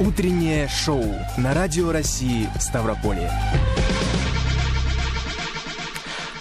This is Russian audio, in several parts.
Утреннее шоу на Радио России Ставрополье.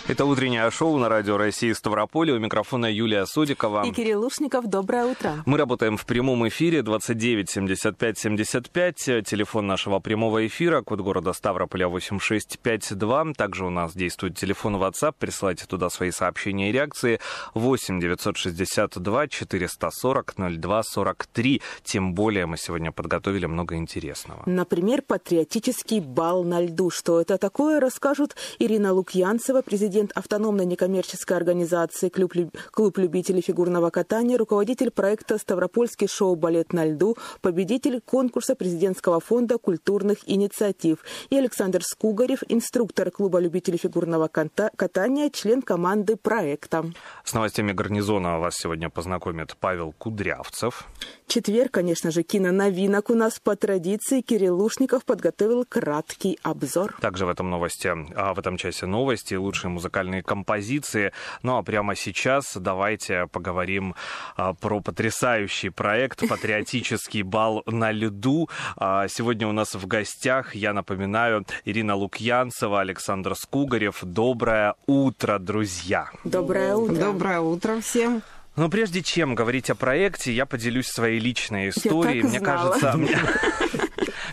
Это утреннее шоу на радио России Ставрополе. У микрофона Юлия Судикова. И Кирилл Лушников. Доброе утро. Мы работаем в прямом эфире 29 75 75. Телефон нашего прямого эфира, код города Ставрополя 8652. Также у нас действует телефон WhatsApp. Присылайте туда свои сообщения и реакции. 8 962 440 02 43. Тем более мы сегодня подготовили много интересного. Например, патриотический бал на льду. Что это такое, расскажут Ирина Лукьянцева, президент автономной некоммерческой организации «Клуб, любителей фигурного катания», руководитель проекта «Ставропольский шоу-балет на льду», победитель конкурса президентского фонда культурных инициатив и Александр Скугарев, инструктор Клуба любителей фигурного катания, член команды проекта. С новостями гарнизона вас сегодня познакомит Павел Кудрявцев. Четверг, конечно же, киноновинок у нас по традиции. Кирилл Лушников подготовил краткий обзор. Также в этом новости, а в этом часе новости, лучшие музыкальные композиции. Ну а прямо сейчас давайте поговорим а, про потрясающий проект «Патриотический бал на льду». А, сегодня у нас в гостях, я напоминаю, Ирина Лукьянцева, Александр Скугарев. Доброе утро, друзья! Доброе утро! Доброе утро всем! Но прежде чем говорить о проекте, я поделюсь своей личной историей. Мне кажется, мне,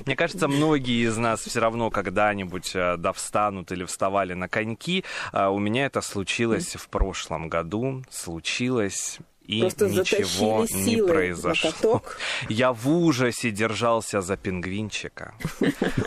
мне кажется, многие из нас все равно когда-нибудь э, да встанут или вставали на коньки. А у меня это случилось в прошлом году. Случилось и Просто ничего не произошло. Я в ужасе держался за пингвинчика.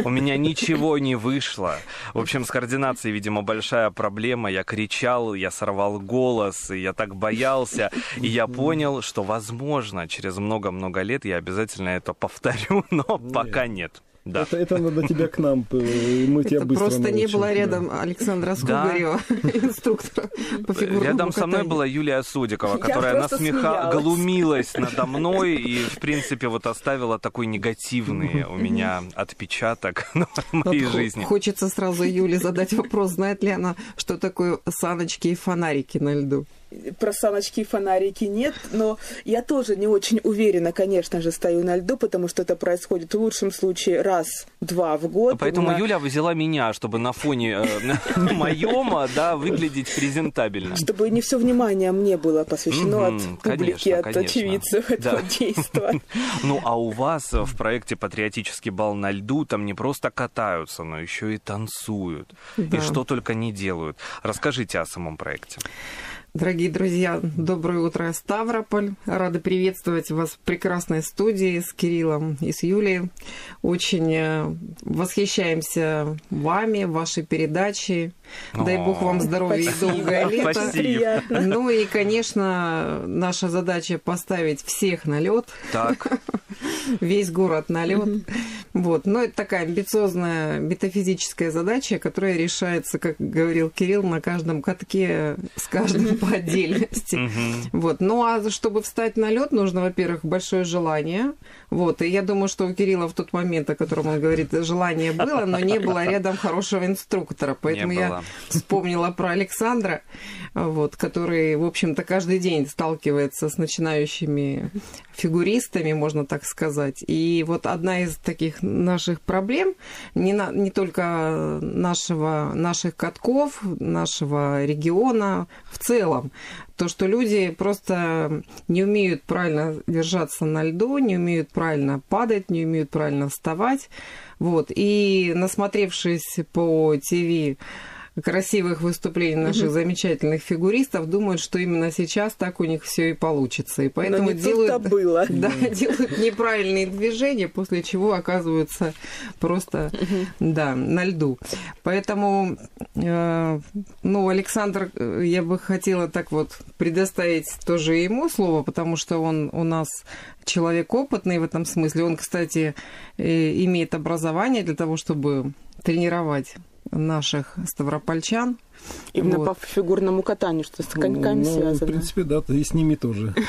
У меня ничего не вышло. В общем, с координацией, видимо, большая проблема. Я кричал, я сорвал голос, и я так боялся. И я понял, что, возможно, через много-много лет я обязательно это повторю, но пока нет. Да. Это, это надо тебя к нам, мы тебя это быстро Просто научим. не было рядом да. Александра Скугарева, да. инструктора по фигурному Рядом со мной была Юлия Судикова, которая насмеха глумилась надо мной и, в принципе, вот оставила такой негативный у меня отпечаток на моей вот жизни. Хочется сразу Юле задать вопрос, знает ли она, что такое саночки и фонарики на льду? Про саночки и фонарики нет, но я тоже не очень уверена, конечно же, стою на льду, потому что это происходит в лучшем случае раз-два в год. Поэтому меня... Юля взяла меня, чтобы на фоне моем, да, выглядеть презентабельно. Чтобы не все внимание мне было посвящено от публики, от очевидцев этого действия. Ну, а у вас в проекте «Патриотический бал на льду» там не просто катаются, но еще и танцуют. И что только не делают. Расскажите о самом проекте. Дорогие друзья, доброе утро, Ставрополь. Рада приветствовать вас в прекрасной студии с Кириллом и с Юлией. Очень восхищаемся вами, вашей передачей. Дай бог вам здоровья и долгое лето. Ну и, конечно, наша задача поставить всех на лед. Так. Весь город на лед. Вот. Но это такая амбициозная метафизическая задача, которая решается, как говорил Кирилл, на каждом катке с каждым по отдельности. Вот. Ну а чтобы встать на лед, нужно, во-первых, большое желание. Вот. И я думаю, что у Кирилла в тот момент, о котором он говорит, желание было, но не было рядом хорошего инструктора. Поэтому я вспомнила про Александра, вот, который, в общем-то, каждый день сталкивается с начинающими фигуристами, можно так сказать. И вот одна из таких наших проблем, не, на, не только нашего, наших катков, нашего региона в целом, то, что люди просто не умеют правильно держаться на льду, не умеют правильно падать, не умеют правильно вставать. Вот. И насмотревшись по ТВ красивых выступлений наших mm-hmm. замечательных фигуристов думают, что именно сейчас так у них все и получится. И поэтому делают, было. Да, делают неправильные движения, после чего оказываются просто mm-hmm. да, на льду. Поэтому, э, ну, Александр, я бы хотела так вот предоставить тоже ему слово, потому что он у нас человек опытный в этом смысле. Он, кстати, имеет образование для того, чтобы тренировать наших ставропольчан. Именно вот. по фигурному катанию, что с коньками ну, связано. В принципе, да, и с ними тоже.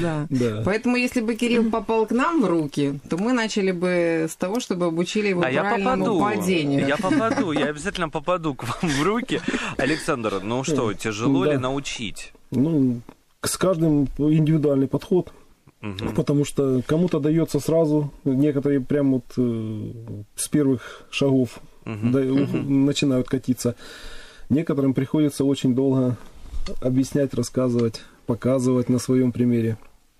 Да. Поэтому, если бы Кирилл попал к нам в руки, то мы начали бы с того, чтобы обучили его правильному падению. Я попаду, я обязательно попаду к вам в руки. Александр, ну что, тяжело ли научить? Ну, с каждым индивидуальный подход. Мгм. Потому что кому-то дается сразу, некоторые прям вот э, с первых шагов Мгм. да, начинают катиться. Некоторым приходится очень долго объяснять, рассказывать, показывать на своем примере.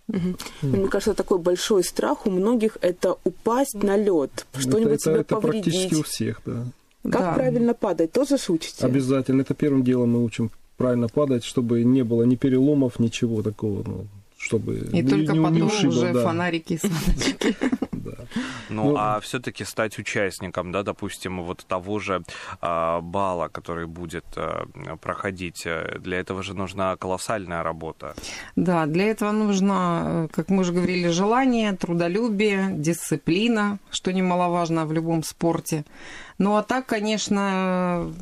Мгм. Мне кажется, такой большой страх у многих это упасть на лед, что-нибудь это, себе это практически повредить. у всех, да. Как Да. правильно падать, тоже шутите? Обязательно. Это первым делом мы учим правильно падать, чтобы не было ни переломов, ничего такого, ну, чтобы И не- только не, не потом ушибло, уже да, фонарики и да. Ну, Ну, а все-таки стать участником, да, допустим, вот того же а, бала, который будет а, проходить, э, для этого же нужна колоссальная работа. Да, для этого нужно, э, как мы уже говорили, желание, трудолюбие, дисциплина, что немаловажно в любом спорте. Ну а так, конечно,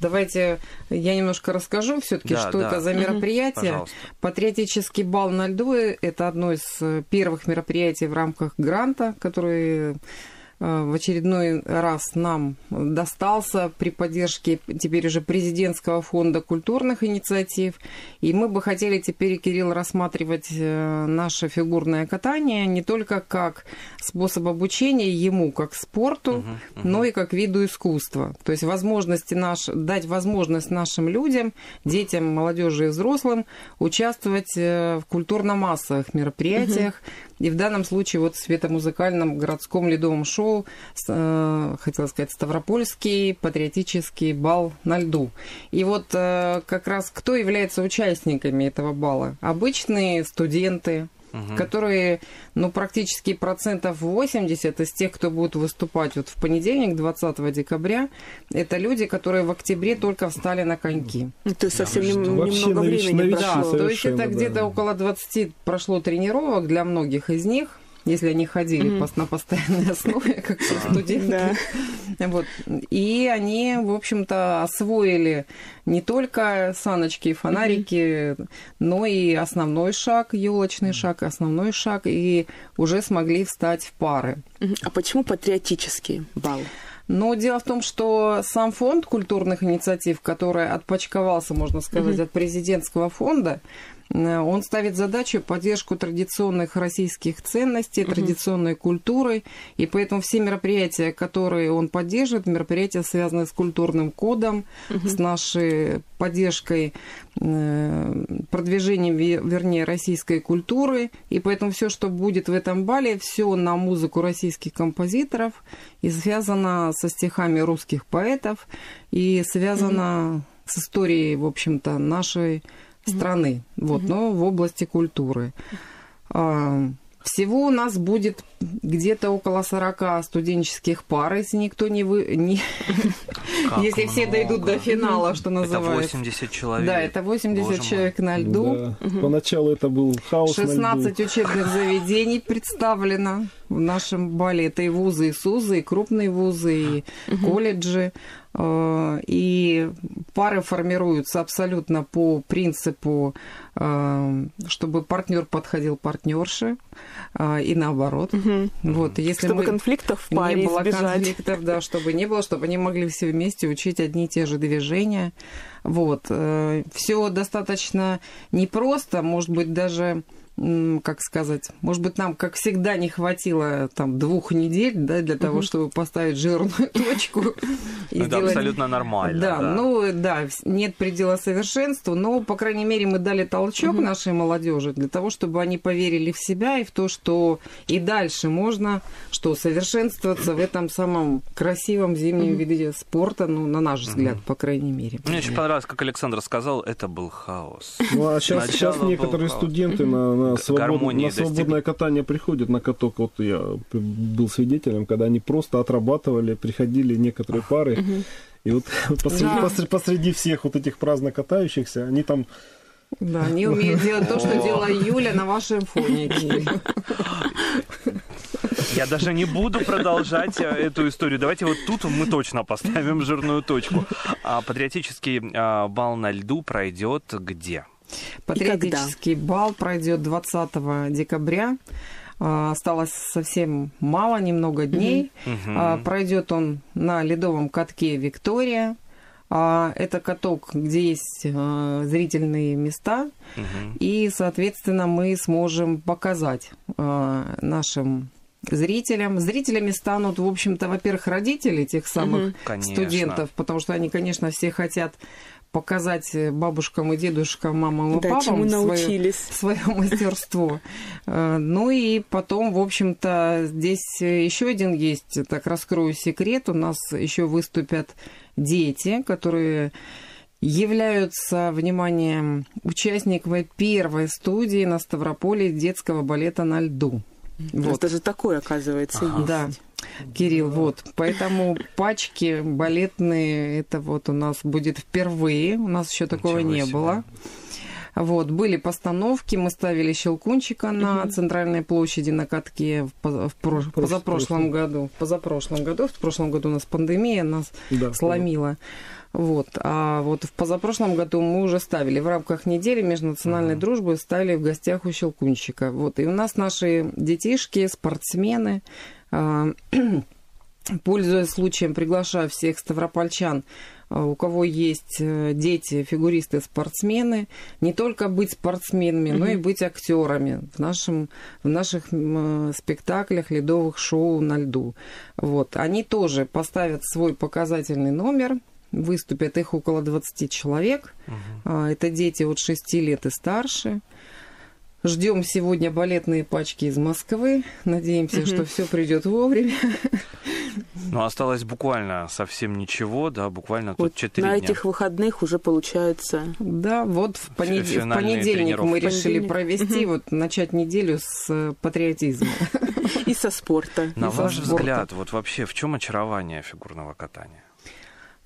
давайте я немножко расскажу все-таки, Да, что да. это за мероприятие. Пожалуйста. Патриотический бал на льду – это одно из э, первых мероприятий в рамках гранта, который в очередной раз нам достался при поддержке теперь уже президентского фонда культурных инициатив. И мы бы хотели теперь, Кирилл, рассматривать э, наше фигурное катание не только как способ обучения ему, как спорту, Мгм, мгм. но и как виду искусства. То есть возможности наш, дать возможность нашим людям, детям, молодежи и взрослым участвовать э, в культурно-массовых мероприятиях. И в данном случае вот в светомузыкальном городском ледовом шоу, с- э, хотела сказать, Ставропольский патриотический бал на льду. И вот э, как раз кто является участниками этого бала? Обычные студенты, Мгм. которые, ну, практически процентов 80 из тех, кто будет выступать вот в понедельник, 20 декабря, это люди, которые в октябре только встали на коньки. Ну, То есть совсем Да, нем- немного времени новички Да, прошло. то есть это совершенно, где-то да. около 20 прошло тренировок для многих из них, если они ходили пос- на постоянной основе, как все студенты. Да. Вот. И они, в общем-то, освоили не только саночки и фонарики, но и основной шаг, елочный шаг, основной шаг, и уже смогли встать в пары. Мгм. А почему патриотический бал? Но дело в том, что сам фонд культурных инициатив, который отпочковался, можно сказать, от президентского фонда, он ставит задачу поддержку традиционных российских ценностей, традиционной культуры, и поэтому все мероприятия, которые он поддерживает, мероприятия, связанные с культурным кодом, с нашей поддержкой, э, продвижением, ве- вернее, российской культуры, и поэтому все, что будет в этом бале, все на музыку российских композиторов и связано со стихами русских поэтов и связано с историей, в общем-то, нашей страны, вот, но в области культуры. А, Всего у нас будет где-то около 40 студенческих пар, если никто не вы... не- Как если все дойдут до много. финала, что Это называется. 80 человек. Да, это 80 Боже мой. человек на льду. Да. Поначалу это был хаос на льду. 16 учебных заведений представлено в нашем бале. Это и вузы, и СУЗы, и крупные вузы, и колледжи. Э, И пары формируются абсолютно по принципу, э, чтобы партнер подходил партнерше, э, и наоборот. Мгм. Вот, если Чтобы мы конфликтов в паре не было избежать. конфликтов, да, чтобы не было, чтобы они могли все вместе учить одни и те же движения. Вот. Все достаточно непросто, может быть, даже как сказать, может быть, нам, как всегда, не хватило там двух недель, да, для того, чтобы поставить жирную точку. и Это сделать- абсолютно нормально. да, ну да, нет предела совершенству, но, по крайней мере, мы дали толчок нашей молодежи для того, чтобы они поверили в себя и в то, что и дальше можно, что совершенствоваться в этом самом красивом зимнем виде спорта, ну, на наш взгляд, по крайней мере. Мне очень понравилось, как Александр сказал, это был хаос. Ну а сейчас, некоторые студенты на, на, свобод- на свободное достигли. катание приходят на каток. Вот я был свидетелем, когда они просто отрабатывали, приходили некоторые пары. И вот посреди, Да. посре- посреди всех вот этих праздно катающихся, они там Да, они умеют делать то, что делала Юля на вашем фоне. Я даже не буду продолжать э, эту историю. Давайте вот тут мы точно поставим жирную точку. А патриотический а, бал на льду пройдет где? Патриотический бал пройдет 20 декабря. А, Осталось совсем мало, немного дней. А, Пройдет он на ледовом катке Виктория. А это каток, где есть зрительные места, Мгм. и, соответственно, мы сможем показать нашим зрителям. Зрителями станут, в общем-то, во-первых, родители тех самых Конечно. студентов, потому что они, конечно, все хотят показать бабушкам и дедушкам, мамам и Да, папам свое, свое мастерство. Э, Ну и потом, в общем-то, здесь еще один есть, так раскрою секрет, у нас еще выступят дети, которые являются, внимание, участниками первой студии на Ставрополе детского балета на льду. Вот. Вот. Даже такое, оказывается, есть. Да, Кирилл, вот. Поэтому пачки балетные, это вот у нас будет впервые. У нас еще такого Ничего не себе. было. Вот, были постановки, мы ставили Щелкунчика на центральной площади на катке в, поза- в прош- позапрошлом году. В позапрошлом году, в прошлом году у нас пандемия нас Да, сломила. Вот. А вот в позапрошлом году мы уже ставили в рамках недели межнациональной дружбы ставили в гостях у Щелкунчика. Вот. И у нас наши детишки, спортсмены, пользуясь случаем, приглашаю всех ставропольчан, а, у кого есть э, дети, фигуристы, спортсмены, не только быть спортсменами, но и быть актерами в, нашем, в наших э, спектаклях, ледовых шоу на льду. Вот. Они тоже поставят свой показательный номер, выступят их около 20 человек. А, Это дети от 6 лет и старше. Ждем сегодня балетные пачки из Москвы. Надеемся, что все придет вовремя. Ну, осталось буквально совсем ничего, да, буквально тут Вот 4 на дня. этих выходных уже получается Да, вот в, понед- в понедельник мы решили провести, вот начать неделю с э, патриотизма. и со спорта. На ваш взгляд, вот вообще в чем очарование фигурного катания?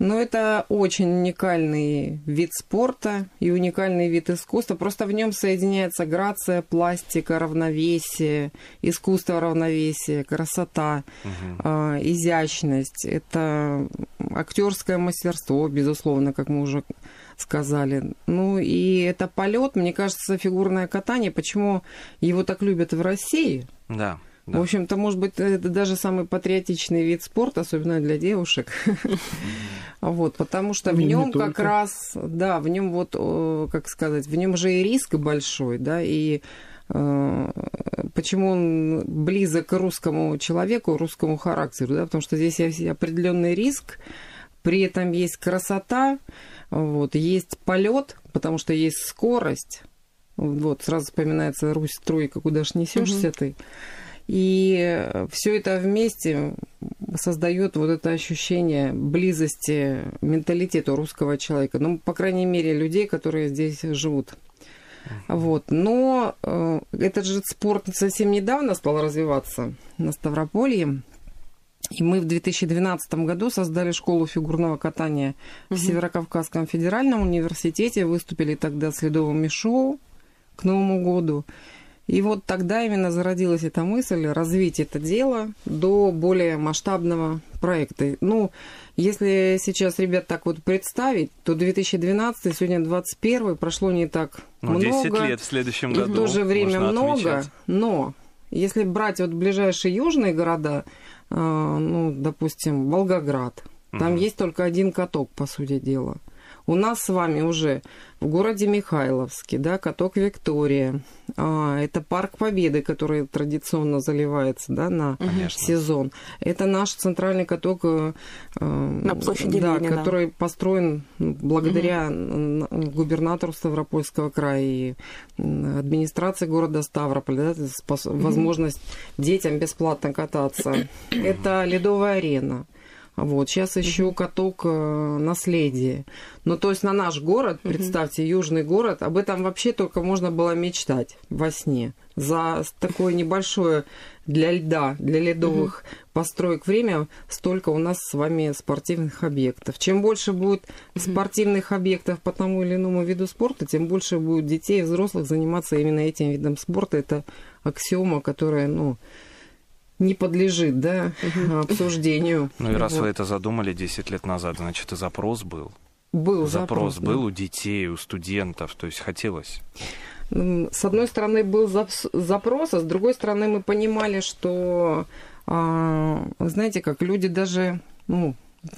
Но это очень уникальный вид спорта и уникальный вид искусства. Просто в нем соединяется грация, пластика, равновесие, искусство равновесия, красота, Мгм. э, изящность. Это актерское мастерство, безусловно, как мы уже сказали. Ну и это полет, мне кажется, фигурное катание. Почему его так любят в России? Да, В да. общем-то, может быть, это даже самый патриотичный вид спорта, особенно для девушек. Вот, потому что в Не- не нем как раз, да, в нем вот, э, как сказать, в нем же и риск большой, да, и э, почему он близок к русскому человеку, русскому характеру, да, потому что здесь есть определенный риск, при этом есть красота, вот, есть полет, потому что есть скорость, вот, сразу вспоминается Русь тройка, куда ж несешься ты. И все это вместе создает вот это ощущение близости менталитета русского человека. Ну, по крайней мере, людей, которые здесь живут. Вот. Но э, этот же спорт совсем недавно стал развиваться на Ставрополье. И мы в 2012 году создали школу фигурного катания в Северокавказском федеральном университете. Выступили тогда с ледовыми шоу к Новому году. И вот тогда именно зародилась эта мысль развить это дело до более масштабного проекта. Ну, если сейчас ребят так вот представить, то 2012, сегодня 21 прошло не так Ну, много. 10 лет в следующем И году. в то же время много, отмечать. но если брать вот ближайшие южные города, э, ну, допустим, Волгоград, там Мгм. есть только один каток, по сути дела. У нас с вами уже в городе Михайловске, да, каток Виктория. А, это парк Победы, который традиционно заливается, да, на Конечно. сезон. Это наш центральный каток э, э, На площади да, Ленина. который построен м, благодаря м, губернатору Ставропольского края и администрации города Ставрополь, да, возможность детям бесплатно кататься. Это ледовая арена. Вот, сейчас еще каток э, наследие. Ну, то есть на наш город, представьте, южный город, об этом вообще только можно было мечтать во сне. За такое небольшое для льда, для ледовых построек время столько у нас с вами спортивных объектов. Чем больше будет спортивных объектов по тому или иному виду спорта, тем больше будет детей и взрослых заниматься именно этим видом спорта. Это аксиома, которая, ну, не подлежит, да, обсуждению. Ну и раз Вот. вы это задумали 10 лет назад, значит и запрос был. Был Запрос, запрос, да. был у детей, у студентов, то есть хотелось. С одной стороны был запрос, а с другой стороны мы понимали, что, а, знаете, как люди даже, ну,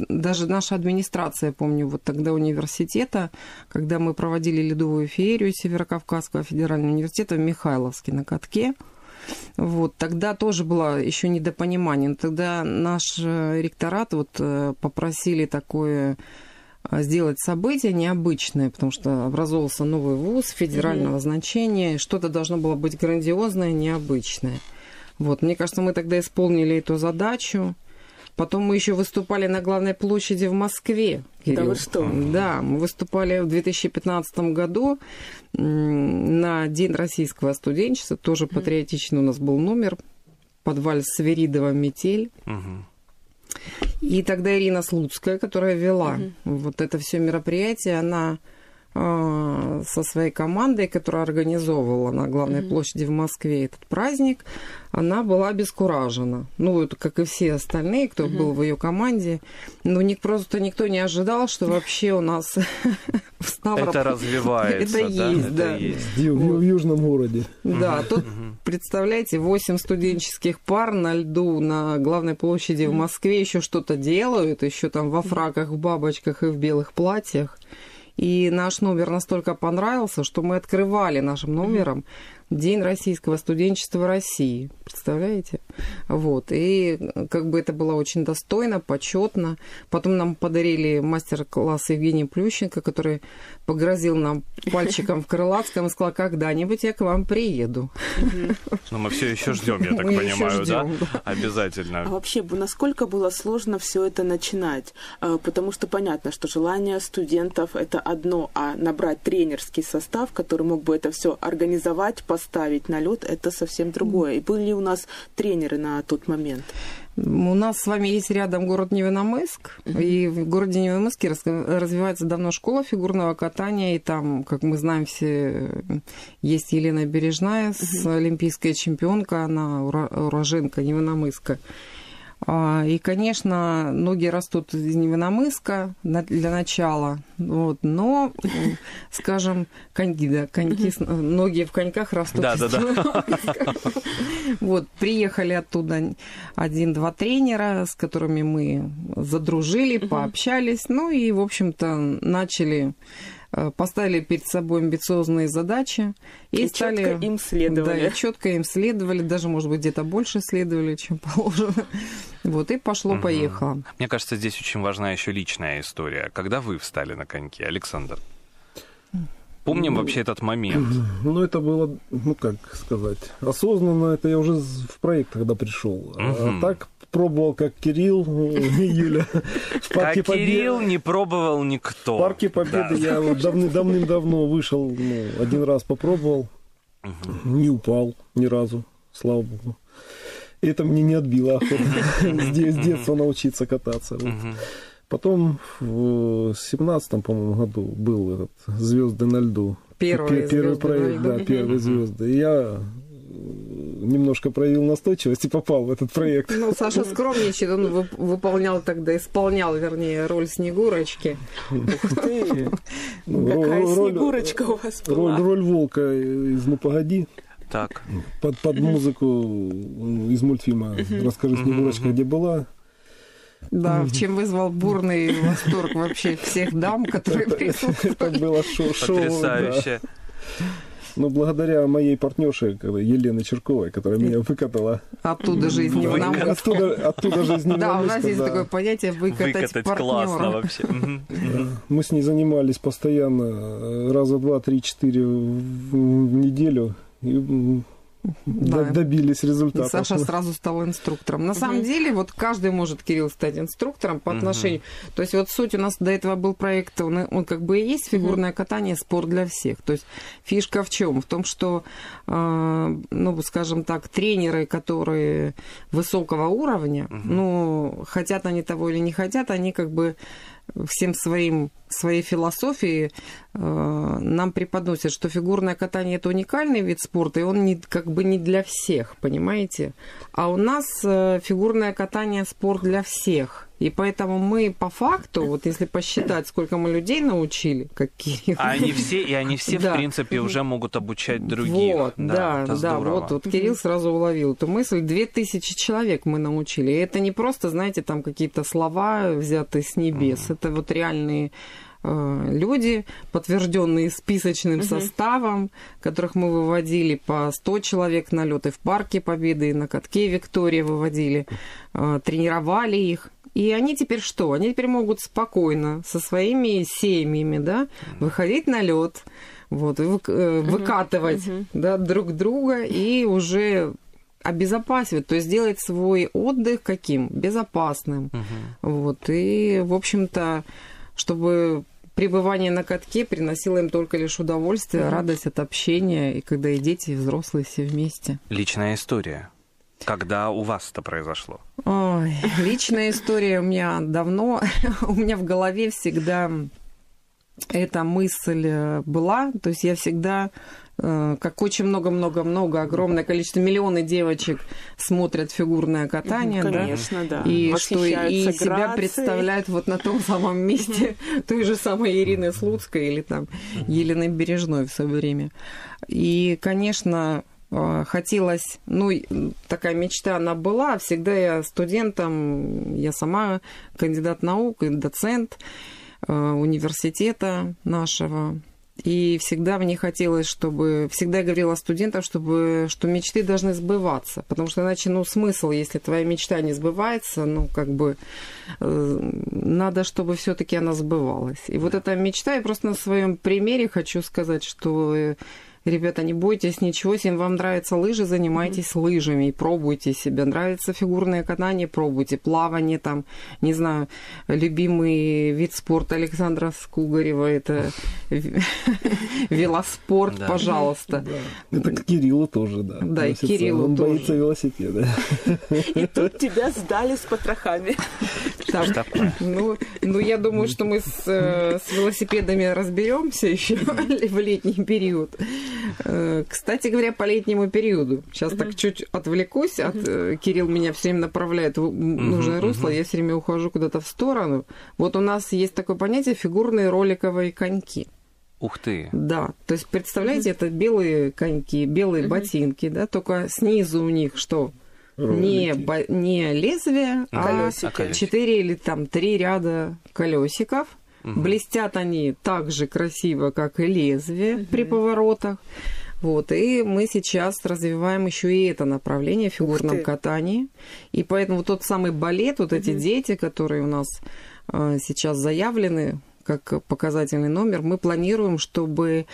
даже наша администрация, помню, вот тогда университета, когда мы проводили ледовую феерию Северокавказского федерального университета в Михайловске на катке, вот, тогда тоже было еще недопонимание. Тогда наш э, ректорат вот э, попросили такое э, сделать событие необычное, потому что образовался новый вуз федерального mm-hmm. значения, что-то должно было быть грандиозное, необычное. Вот, мне кажется, мы тогда исполнили эту задачу. Потом мы еще выступали на главной площади в Москве. Кирилл. Да вы что? Да, мы выступали в 2015 году на День российского студенчества. Тоже патриотичный у нас был номер. Под вальс Сверидова «Метель». И тогда Ирина Слуцкая, которая вела угу. вот это все мероприятие, она со своей командой, которая организовывала на главной угу. площади в Москве этот праздник, она была обескуражена. Ну, это как и все остальные, кто угу. был в ее команде. Но ник, просто никто не ожидал, что вообще у нас в Ставрополе... Это развивается, Это да? есть, да. В, южном городе. Да, тут, представляете, 8 студенческих пар на льду на главной площади в Москве еще что-то делают, еще там во фраках, в бабочках и в белых платьях. И наш номер настолько понравился, что мы открывали нашим номером День российского студенчества России. Представляете? Вот. И как бы это было очень достойно, почетно. Потом нам подарили мастер-класс Евгений Плющенко, который погрозил нам пальчиком в Крылатском и сказал, когда-нибудь я к вам приеду. Но мы все еще ждем, я так понимаю, да? Обязательно. А вообще, насколько было сложно все это начинать? А, потому что понятно, что желание студентов это одно, а набрать тренерский состав, который мог бы это все организовать, поставить на лед, это совсем другое. И были у нас тренеры на тот момент? У нас с вами есть рядом город Невиномыск, mm-hmm. и в городе Невиномыске развивается давно школа фигурного катания, и там, как мы знаем все, есть Елена Бережная, mm-hmm. олимпийская чемпионка, она уроженка Невиномыска. А, и, конечно, ноги растут из Невиномыска для начала, вот, но, скажем, коньки, да, коньки, ноги в коньках растут. Да, да, да. Вот, приехали оттуда один-два тренера, с которыми мы задружили, пообщались, ну и, в общем-то, начали поставили перед собой амбициозные задачи и, и стали четко им следовали. Да, и четко им следовали, даже, может быть, где-то больше следовали, чем положено. Вот, и пошло-поехало. Угу. Мне кажется, здесь очень важна еще личная история. Когда вы встали на коньки, Александр? Помним ну, вообще этот момент? Ну, это было, ну, как сказать, осознанно, это я уже в проект когда пришел. Угу. А так пробовал, как Кирилл и Юля. В парке как Кирилл не пробовал никто. В парке Победы я вот давным-давно вышел, ну, один раз попробовал, не упал ни разу, слава богу. Это мне не отбило охоту с детства научиться кататься. Потом в семнадцатом, по-моему, году был этот «Звезды на льду». Первый, первый проект, да, первые звезды. И я немножко проявил настойчивость и попал в этот проект. Ну, Саша скромничает, он выполнял тогда, исполнял, вернее, роль Снегурочки. Ух ты! Ну, Какая Снегурочка у вас была? Роль волка из «Ну, погоди». Так. Под, под музыку из мультфильма «Расскажи, Снегурочка, где была». Да, чем вызвал бурный восторг вообще всех дам, которые присутствовали. Это было шоу. Потрясающе. Ну, благодаря моей партнерше Елене Черковой, которая меня выкатала. Оттуда же из Невномыска. Оттуда, оттуда же из Да, у нас есть такое понятие выкатать, выкатать классно вообще. Мы с ней занимались постоянно э, раза два, три, четыре в неделю. И да. добились результата. Саша сразу стал инструктором. На угу. самом деле, вот каждый может, Кирилл, стать инструктором по отношению... Угу. То есть вот суть у нас до этого был проект, он, он как бы и есть фигурное угу. катание, спорт для всех. То есть фишка в чем? В том, что, э, ну, скажем так, тренеры, которые высокого уровня, угу. ну, хотят они того или не хотят, они как бы всем своим, своей философией э, нам преподносят, что фигурное катание это уникальный вид спорта, и он не, как бы не для всех, понимаете? А у нас э, фигурное катание спорт для всех. И поэтому мы по факту, вот если посчитать, сколько мы людей научили, как Кирилл. А они все, и они все, в принципе, уже могут обучать других. Вот, да, да, да вот, вот Кирилл сразу уловил эту мысль. Две тысячи человек мы научили. И это не просто, знаете, там какие-то слова взятые с небес. Это вот реальные люди, подтвержденные списочным угу. составом, которых мы выводили по 100 человек на лёты в парке Победы, и на катке Виктория выводили, э, тренировали их. И они теперь что? Они теперь могут спокойно со своими семьями, да, выходить на лед, вот, э, выкатывать uh да, друг друга и уже обезопасивать, то есть сделать свой отдых каким? Безопасным. uh Вот, и, в общем-то, чтобы пребывание на катке приносило им только лишь удовольствие, mm-hmm. радость от общения, и когда и дети, и взрослые все вместе. Личная история. Когда у вас это произошло? Ой, личная история у меня давно. у меня в голове всегда эта мысль э, была. То есть я всегда как очень много-много-много, огромное количество, миллионы девочек смотрят фигурное катание, Конечно, да, да. и что и себя представляют вот на том самом месте той же самой Ирины Слуцкой или там Елены Бережной в свое время. И, конечно, э, хотелось, ну, такая мечта она была, всегда я студентом, я сама кандидат наук и доцент э, университета нашего, и всегда мне хотелось, чтобы... Всегда я говорила студентам, чтобы, что мечты должны сбываться. Потому что иначе, ну, смысл, если твоя мечта не сбывается, ну, как бы э, надо, чтобы все таки она сбывалась. И вот эта мечта, я просто на своем примере хочу сказать, что Ребята, не бойтесь ничего, если вам нравятся лыжи, занимайтесь mm-hmm. лыжами и пробуйте себя. Нравится фигурное катание, пробуйте. Плавание там, не знаю, любимый вид спорта Александра Скугарева, это велоспорт, пожалуйста. Это к Кириллу тоже, да. Да, и Кириллу Он боится велосипеда. И тут тебя сдали с потрохами. Ну, ну, я думаю, что мы с, э, с велосипедами разберемся еще в летний период. Э, кстати говоря, по летнему периоду. Сейчас так чуть отвлекусь. От, э, Кирилл меня все время направляет в нужное русло. Я все время ухожу куда-то в сторону. Вот у нас есть такое понятие фигурные роликовые коньки. Ух ты. Да, то есть представляете, это белые коньки, белые ботинки, да, только снизу у них что? Не, бо- не лезвие, а четыре или там три ряда колесиков Угу. Блестят они так же красиво, как и лезвие угу. при поворотах. Вот, и мы сейчас развиваем еще и это направление в фигурном катании. И поэтому тот самый балет, вот эти дети, которые у нас э, сейчас заявлены как показательный номер, мы планируем, чтобы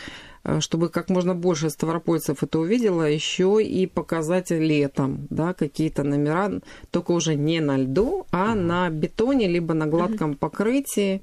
Э, чтобы как можно больше ставропольцев это увидело, еще и показать летом, да, какие-то номера, только уже не на льду, а угу. на бетоне, либо на гладком покрытии,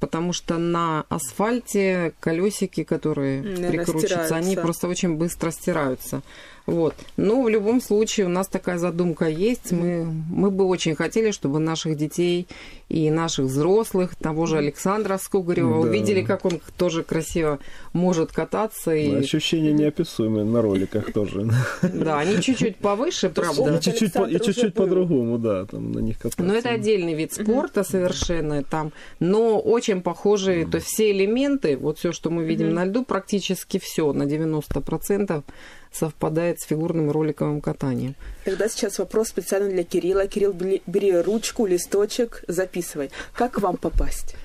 потому что на асфальте колесики, которые Наверное, прикручиваются, они просто очень быстро стираются. Вот. Но в любом случае у нас такая задумка есть. Мы, мы бы очень хотели, чтобы наших детей и наших взрослых, того же Александра Скугарева, да. увидели, как он тоже красиво может кататься. И... Ощущения неописуемые на роликах тоже. Да, они чуть-чуть повыше, правда. И чуть-чуть, по-другому, да, там на них кататься. Но это отдельный вид спорта совершенно там, но очень похожие, то есть все элементы, вот все, что мы видим на льду, практически все на 90% совпадает с фигурным роликовым катанием. Тогда сейчас вопрос специально для Кирилла. Кирилл, бери ручку, листочек, записывай. Как к вам попасть?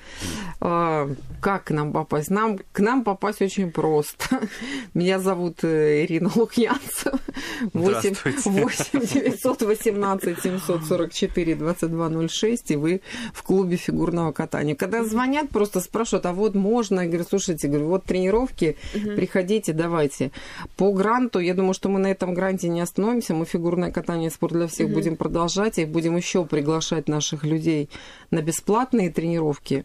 А, как к нам попасть? Нам, к нам попасть очень просто. Меня зовут э, Ирина Лукьянцева. 8, 8 918 744 2206, и вы в клубе фигурного катания. Когда звонят, просто спрашивают, а вот можно? Я говорю, слушайте, говорю, вот тренировки, угу. приходите, давайте. По гранту, я думаю, что мы на этом гранте не остановимся, мы фигурное катание спорт для всех угу. будем продолжать, и будем еще приглашать наших людей на бесплатные тренировки.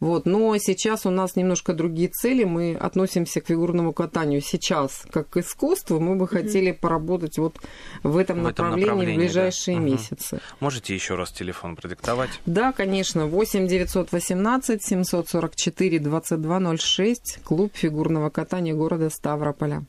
Вот. Но сейчас у нас немножко другие цели. Мы относимся к фигурному катанию сейчас как к искусству. Мы бы хотели поработать быть, вот в этом, В этом направлении, направлении, в ближайшие да. Месяцы. Можете еще раз телефон продиктовать? Да, конечно, 8 918 744 2206, клуб фигурного катания города Ставрополя.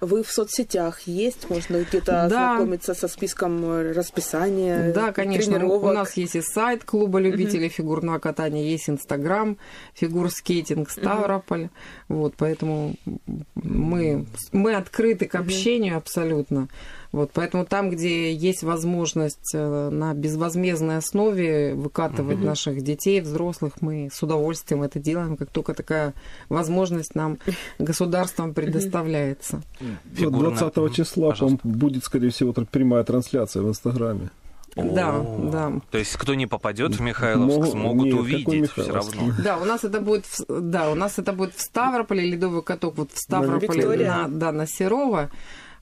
Вы в соцсетях есть? Можно где-то Да. ознакомиться со списком расписания Да, конечно, тренировок? у нас есть и сайт клуба любителей фигурного катания, есть Инстаграм, фигурскейтинг Ставрополь. Вот, поэтому мы, мы открыты к общению абсолютно. Вот, поэтому там, где есть возможность э, на безвозмездной основе выкатывать наших детей, взрослых, мы с удовольствием это делаем, как только такая возможность нам государством предоставляется. Фигурно. 20 Мгм. числа Пожалуйста. по-моему, будет, скорее всего, прямая трансляция в Инстаграме. Да, да. То есть кто не попадет в Михайловск, Могу- смогут нет, увидеть все равно. Да, у нас это будет, в, да, у нас это будет в Ставрополе, ледовый каток вот в Ставрополе, на, да, на Серова.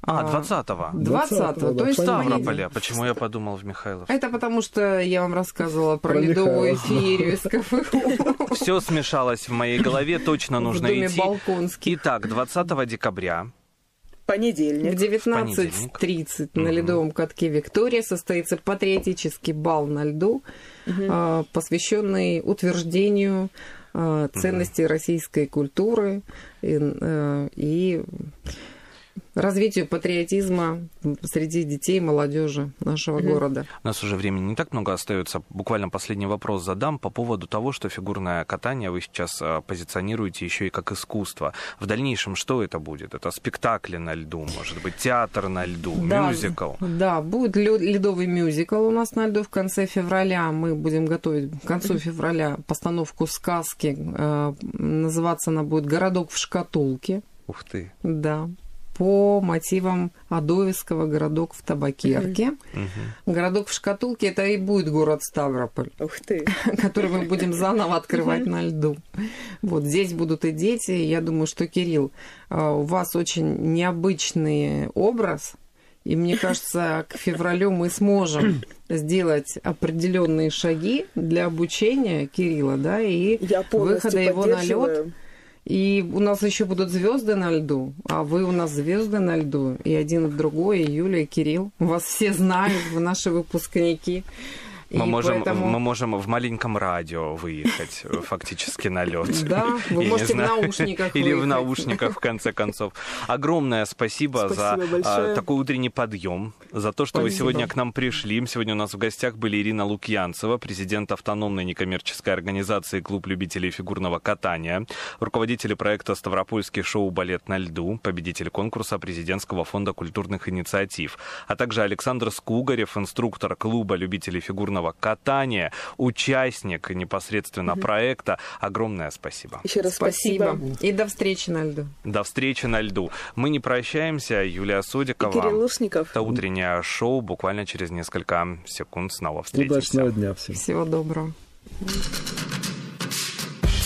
А, 20-го. 20-го, да, то есть Ставрополя. Почему я подумал в Михайловск? Это потому, что я вам рассказывала про, Про ледовую феерию из КФУ Все смешалось в моей голове, точно нужно идти. Итак, 20 декабря В Понедельник. 19.30 на ледовом катке Виктория состоится патриотический бал на льду, а, посвященный утверждению а, ценностей российской культуры и, э, и развитию патриотизма среди детей и молодежи нашего города. У нас уже времени не так много остается. Буквально последний вопрос задам по поводу того, что фигурное катание вы сейчас а, позиционируете еще и как искусство. В дальнейшем что это будет? Это спектакли на льду, может быть, театр на льду, Да, мюзикл? Да, будет ледовый мюзикл у нас на льду в конце февраля. Мы будем готовить к концу февраля постановку сказки. Э, Называться она будет «Городок в шкатулке». Ух ты. Да. По мотивам Адоевского «Городок в табакерке». «Городок в шкатулке» — это и будет город Ставрополь Ух ты. который мы будем заново открывать на льду. Вот здесь будут и дети. Я думаю, что, Кирилл, а, у вас очень необычный образ. И мне кажется, к февралю мы сможем сделать определенные шаги для обучения Кирилла, да, и выхода его на лед. И у нас еще будут звезды на льду, а вы у нас звезды на льду, и один и другой, и Юля, и Кирилл. Вас все знают, вы наши выпускники. И Мы можем, поэтому- мы можем в маленьком радио выехать э, фактически на лед. Да, вы Я можете в наушниках Или в наушниках, в конце концов. Огромное спасибо, Спасибо за а, такой утренний подъем, за то, что вы сегодня к нам пришли. Сегодня у нас в гостях были Ирина Лукьянцева, президент автономной некоммерческой организации «Клуб любителей фигурного катания», руководитель проекта «Ставропольский шоу «Балет на льду», победитель конкурса президентского фонда культурных инициатив, а также Александр Скугарев, инструктор клуба любителей фигурного катания, участник непосредственно проекта. Огромное спасибо. Еще раз Спасибо. спасибо. И до встречи на льду. До встречи на льду. Мы не прощаемся. Юлия И Судикова. Кирилл Лушников. Это утреннее шоу. Буквально через несколько секунд снова встретимся. Удачного дня всем. Всего доброго.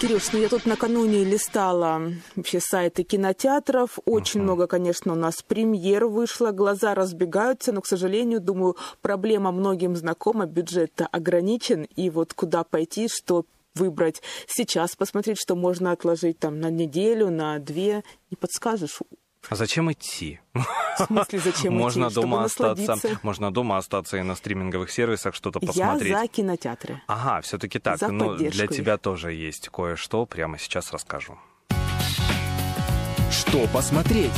Кирюш, ну я тут накануне листала вообще сайты кинотеатров. Очень много, конечно, у нас премьер вышло, глаза разбегаются, но, к сожалению, думаю, проблема многим знакома, бюджет ограничен, и вот куда пойти, что выбрать сейчас, посмотреть, что можно отложить там на неделю, на две. Не подскажешь? А зачем идти? В смысле, зачем можно идти? Чтобы дома остаться, можно дома остаться и на стриминговых сервисах что-то Я посмотреть. за кинотеатры. Ага, все-таки так. За Ну, для тебя тоже есть кое-что. Прямо сейчас расскажу. Что посмотреть?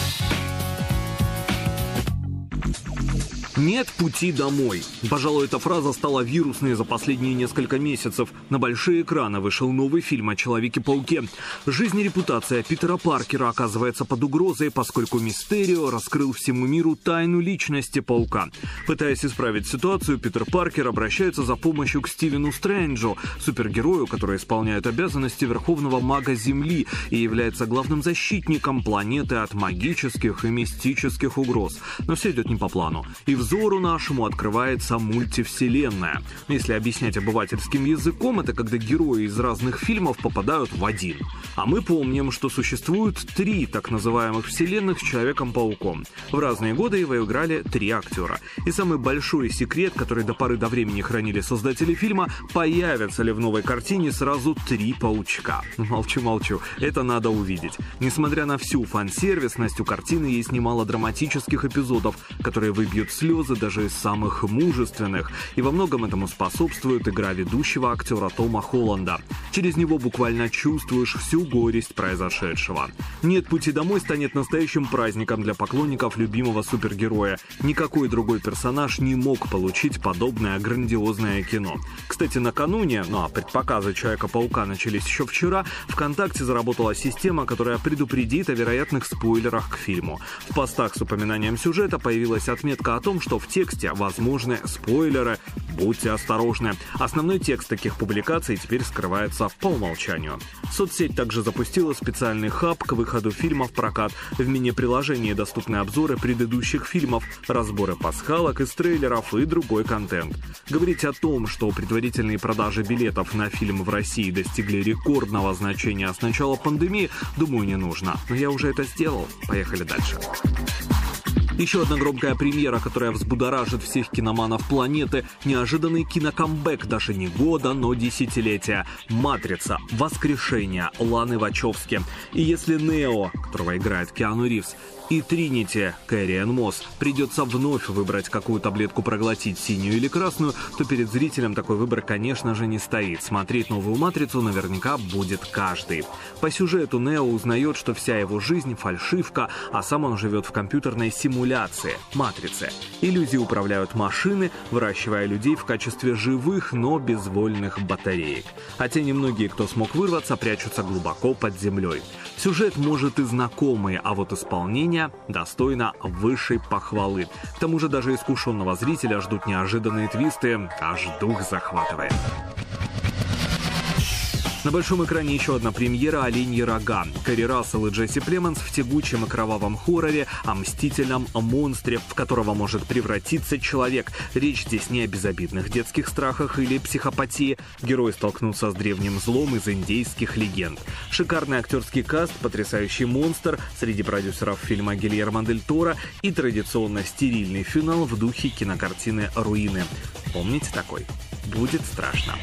Нет пути домой. Пожалуй, эта фраза стала вирусной за последние несколько месяцев. На большие экраны вышел новый фильм о Человеке-пауке. Жизнь и репутация Питера Паркера оказывается под угрозой, поскольку Мистерио раскрыл всему миру тайну личности паука. Пытаясь исправить ситуацию, Питер Паркер обращается за помощью к Стивену Стрэнджу, супергерою, который исполняет обязанности Верховного Мага Земли и является главным защитником планеты от магических и мистических угроз. Но все идет не по плану. И в взору нашему открывается мультивселенная. Если объяснять обывательским языком, это когда герои из разных фильмов попадают в один. А мы помним, что существует три так называемых вселенных с Человеком-пауком. В разные годы его играли три актера. И самый большой секрет, который до поры до времени хранили создатели фильма, появятся ли в новой картине сразу три паучка. Молчу-молчу, это надо увидеть. Несмотря на всю фан-сервисность, у картины есть немало драматических эпизодов, которые выбьют слезы даже из самых мужественных. И во многом этому способствует игра ведущего актера Тома Холланда. Через него буквально чувствуешь всю горесть произошедшего. «Нет пути домой» станет настоящим праздником для поклонников любимого супергероя. Никакой другой персонаж не мог получить подобное грандиозное кино. Кстати, накануне, ну а предпоказы Человека-паука начались еще вчера, ВКонтакте заработала система, которая предупредит о вероятных спойлерах к фильму. В постах с упоминанием сюжета появилась отметка о том, что в тексте возможны спойлеры. Будьте осторожны. Основной текст таких публикаций теперь скрывается по умолчанию. Соцсеть также запустила специальный хаб к выходу фильма в прокат. В мини-приложении доступны обзоры предыдущих фильмов, разборы пасхалок из трейлеров и другой контент. Говорить о том, что предварительные продажи билетов на фильм в России достигли рекордного значения с начала пандемии, думаю, не нужно. Но я уже это сделал. Поехали дальше. Еще одна громкая премьера, которая взбудоражит всех киноманов планеты. Неожиданный кинокамбэк даже не года, но десятилетия. «Матрица. Воскрешение» Ланы Вачовски. И если Нео, которого играет Киану Ривз, и Тринити, Кэриан Мосс, придется вновь выбрать, какую таблетку проглотить, синюю или красную, то перед зрителем такой выбор, конечно же, не стоит. Смотреть новую «Матрицу» наверняка будет каждый. По сюжету Нео узнает, что вся его жизнь — фальшивка, а сам он живет в компьютерной симуляции — «Матрице». Иллюзии управляют машины, выращивая людей в качестве живых, но безвольных батареек. А те немногие, кто смог вырваться, прячутся глубоко под землей. Сюжет может и знакомый, а вот исполнение достойно высшей похвалы. К тому же даже искушенного зрителя ждут неожиданные твисты, аж дух захватывает. На большом экране еще одна премьера «Оленьи рога». Кэрри Рассел и Джесси Племенс в тягучем и кровавом хорроре о мстительном монстре, в которого может превратиться человек. Речь здесь не о безобидных детских страхах или психопатии. Герои столкнутся с древним злом из индейских легенд. Шикарный актерский каст, потрясающий монстр среди продюсеров фильма Гильермо Дель Торо и традиционно стерильный финал в духе кинокартины «Руины». Помните такой? Будет страшно.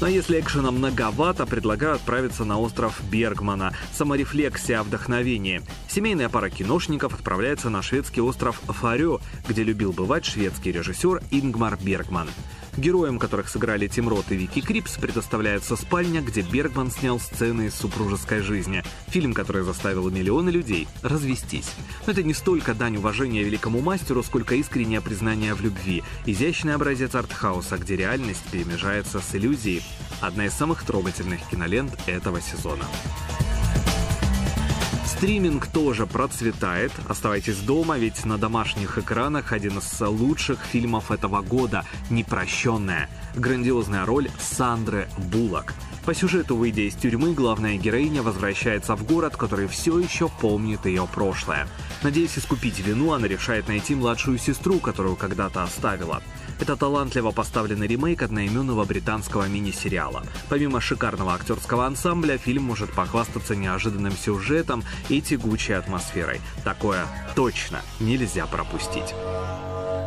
Но если экшена многовато, предлагаю отправиться на остров Бергмана. Саморефлексия о вдохновении. Семейная пара киношников отправляется на шведский остров Фарё, где любил бывать шведский режиссер Ингмар Бергман. Героям, которых сыграли Тим Рот и Вики Крипс, предоставляется спальня, где Бергман снял сцены из супружеской жизни. Фильм, который заставил миллионы людей развестись. Но это не столько дань уважения великому мастеру, сколько искреннее признание в любви. Изящный образец артхауса, где реальность перемежается с иллюзией. Одна из самых трогательных кинолент этого сезона. Стриминг тоже процветает. Оставайтесь дома, ведь на домашних экранах один из лучших фильмов этого года «Непрощенная». Грандиозная роль Сандры Буллок. По сюжету, выйдя из тюрьмы, главная героиня возвращается в город, который все еще помнит ее прошлое. Надеясь искупить вину, она решает найти младшую сестру, которую когда-то оставила. Это талантливо поставленный ремейк одноименного британского мини-сериала. Помимо шикарного актерского ансамбля, фильм может похвастаться неожиданным сюжетом и тягучей атмосферой. Такое точно нельзя пропустить.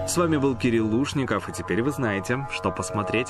С вами был Кирилл Лушников, и теперь вы знаете, что посмотреть.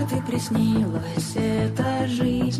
И приснилась эта жизнь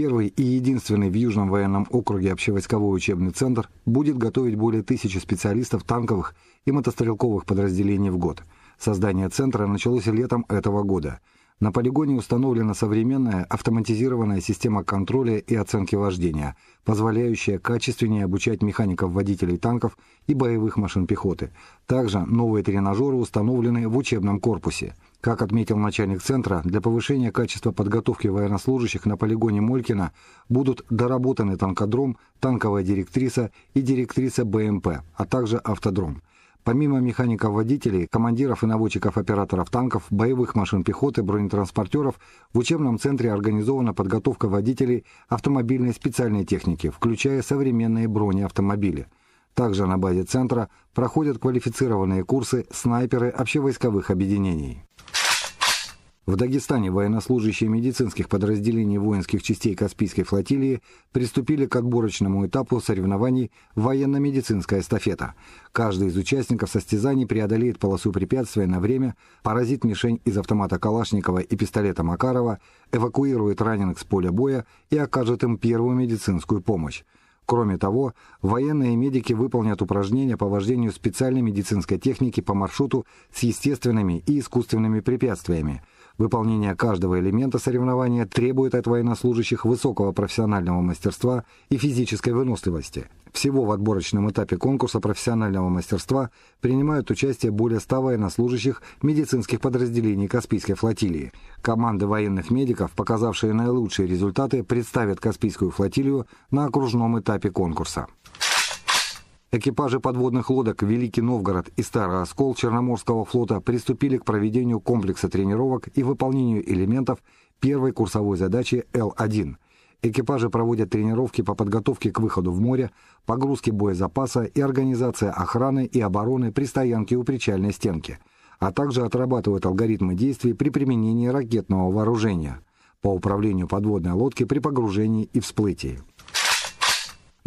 Первый и единственный в Южном военном округе общевойсковой учебный центр будет готовить более тысячи специалистов танковых и мотострелковых подразделений в год. Создание центра началось летом этого года. На полигоне установлена современная автоматизированная система контроля и оценки вождения, позволяющая качественнее обучать механиков-водителей танков и боевых машин пехоты. Также новые тренажеры установлены в учебном корпусе. Как отметил начальник центра, для повышения качества подготовки военнослужащих на полигоне Молькина будут доработаны танкодром, танковая директриса и директриса БМП, а также автодром. Помимо механиков-водителей, командиров и наводчиков-операторов танков, боевых машин пехоты, бронетранспортеров, в учебном центре организована подготовка водителей автомобильной специальной техники, включая современные бронеавтомобили. Также на базе центра проходят квалифицированные курсы снайперы общевойсковых объединений. В Дагестане военнослужащие медицинских подразделений воинских частей Каспийской флотилии приступили к отборочному этапу соревнований «Военно-медицинская эстафета». Каждый из участников состязаний преодолеет полосу препятствия на время, поразит мишень из автомата Калашникова и пистолета Макарова, эвакуирует раненых с поля боя и окажет им первую медицинскую помощь. Кроме того, военные медики выполнят упражнения по вождению специальной медицинской техники по маршруту с естественными и искусственными препятствиями. Выполнение каждого элемента соревнования требует от военнослужащих высокого профессионального мастерства и физической выносливости. Всего в отборочном этапе конкурса профессионального мастерства принимают участие более 100 военнослужащих медицинских подразделений Каспийской флотилии. Команды военных медиков, показавшие наилучшие результаты, представят Каспийскую флотилию на окружном этапе конкурса. Экипажи подводных лодок «Великий Новгород» и «Старый Оскол» Черноморского флота приступили к проведению комплекса тренировок и выполнению элементов первой курсовой задачи Л-1. Экипажи проводят тренировки по подготовке к выходу в море, погрузке боезапаса и организация охраны и обороны при стоянке у причальной стенки, а также отрабатывают алгоритмы действий при применении ракетного вооружения по управлению подводной лодки при погружении и всплытии.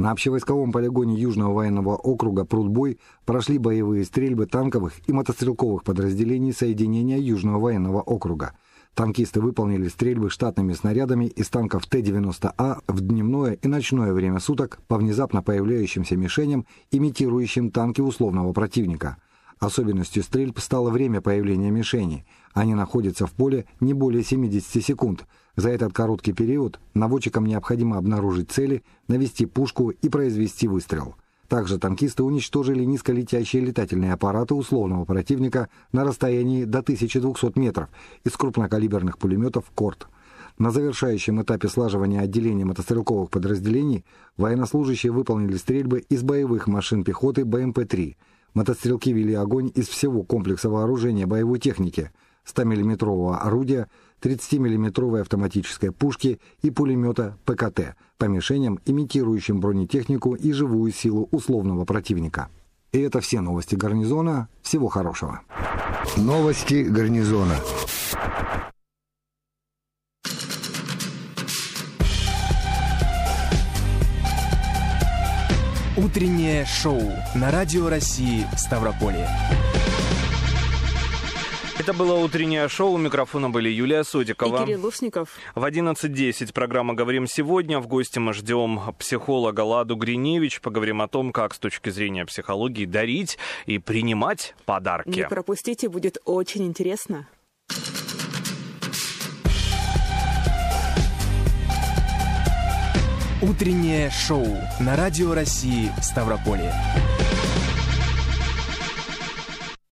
На общевойсковом полигоне Южного военного округа Прудбой прошли боевые стрельбы танковых и мотострелковых подразделений соединения Южного военного округа. Танкисты выполнили стрельбы штатными снарядами из танков Т-90А в дневное и ночное время суток по внезапно появляющимся мишеням, имитирующим танки условного противника. Особенностью стрельб стало время появления мишени. Они находятся в поле не более 70 секунд – за этот короткий период наводчикам необходимо обнаружить цели, навести пушку и произвести выстрел. Также танкисты уничтожили низколетящие летательные аппараты условного противника на расстоянии до 1200 метров из крупнокалиберных пулеметов «Корт». На завершающем этапе слаживания отделения мотострелковых подразделений военнослужащие выполнили стрельбы из боевых машин пехоты БМП-3. Мотострелки вели огонь из всего комплекса вооружения боевой техники, 100-мм орудия, 30-мм автоматической пушки и пулемета ПКТ по мишеням, имитирующим бронетехнику и живую силу условного противника. И это все новости гарнизона. Всего хорошего. Новости гарнизона. Утреннее шоу на Радио России Ставрополье. Это было утреннее шоу. У микрофона были Юлия Содикова. И Кирилл Лушников. В 11.10 программа «Говорим сегодня». В гости мы ждем психолога Ладу Гриневич. Поговорим о том, как с точки зрения психологии дарить и принимать подарки. Не пропустите, будет очень интересно. Утреннее шоу на Радио России Ставрополье.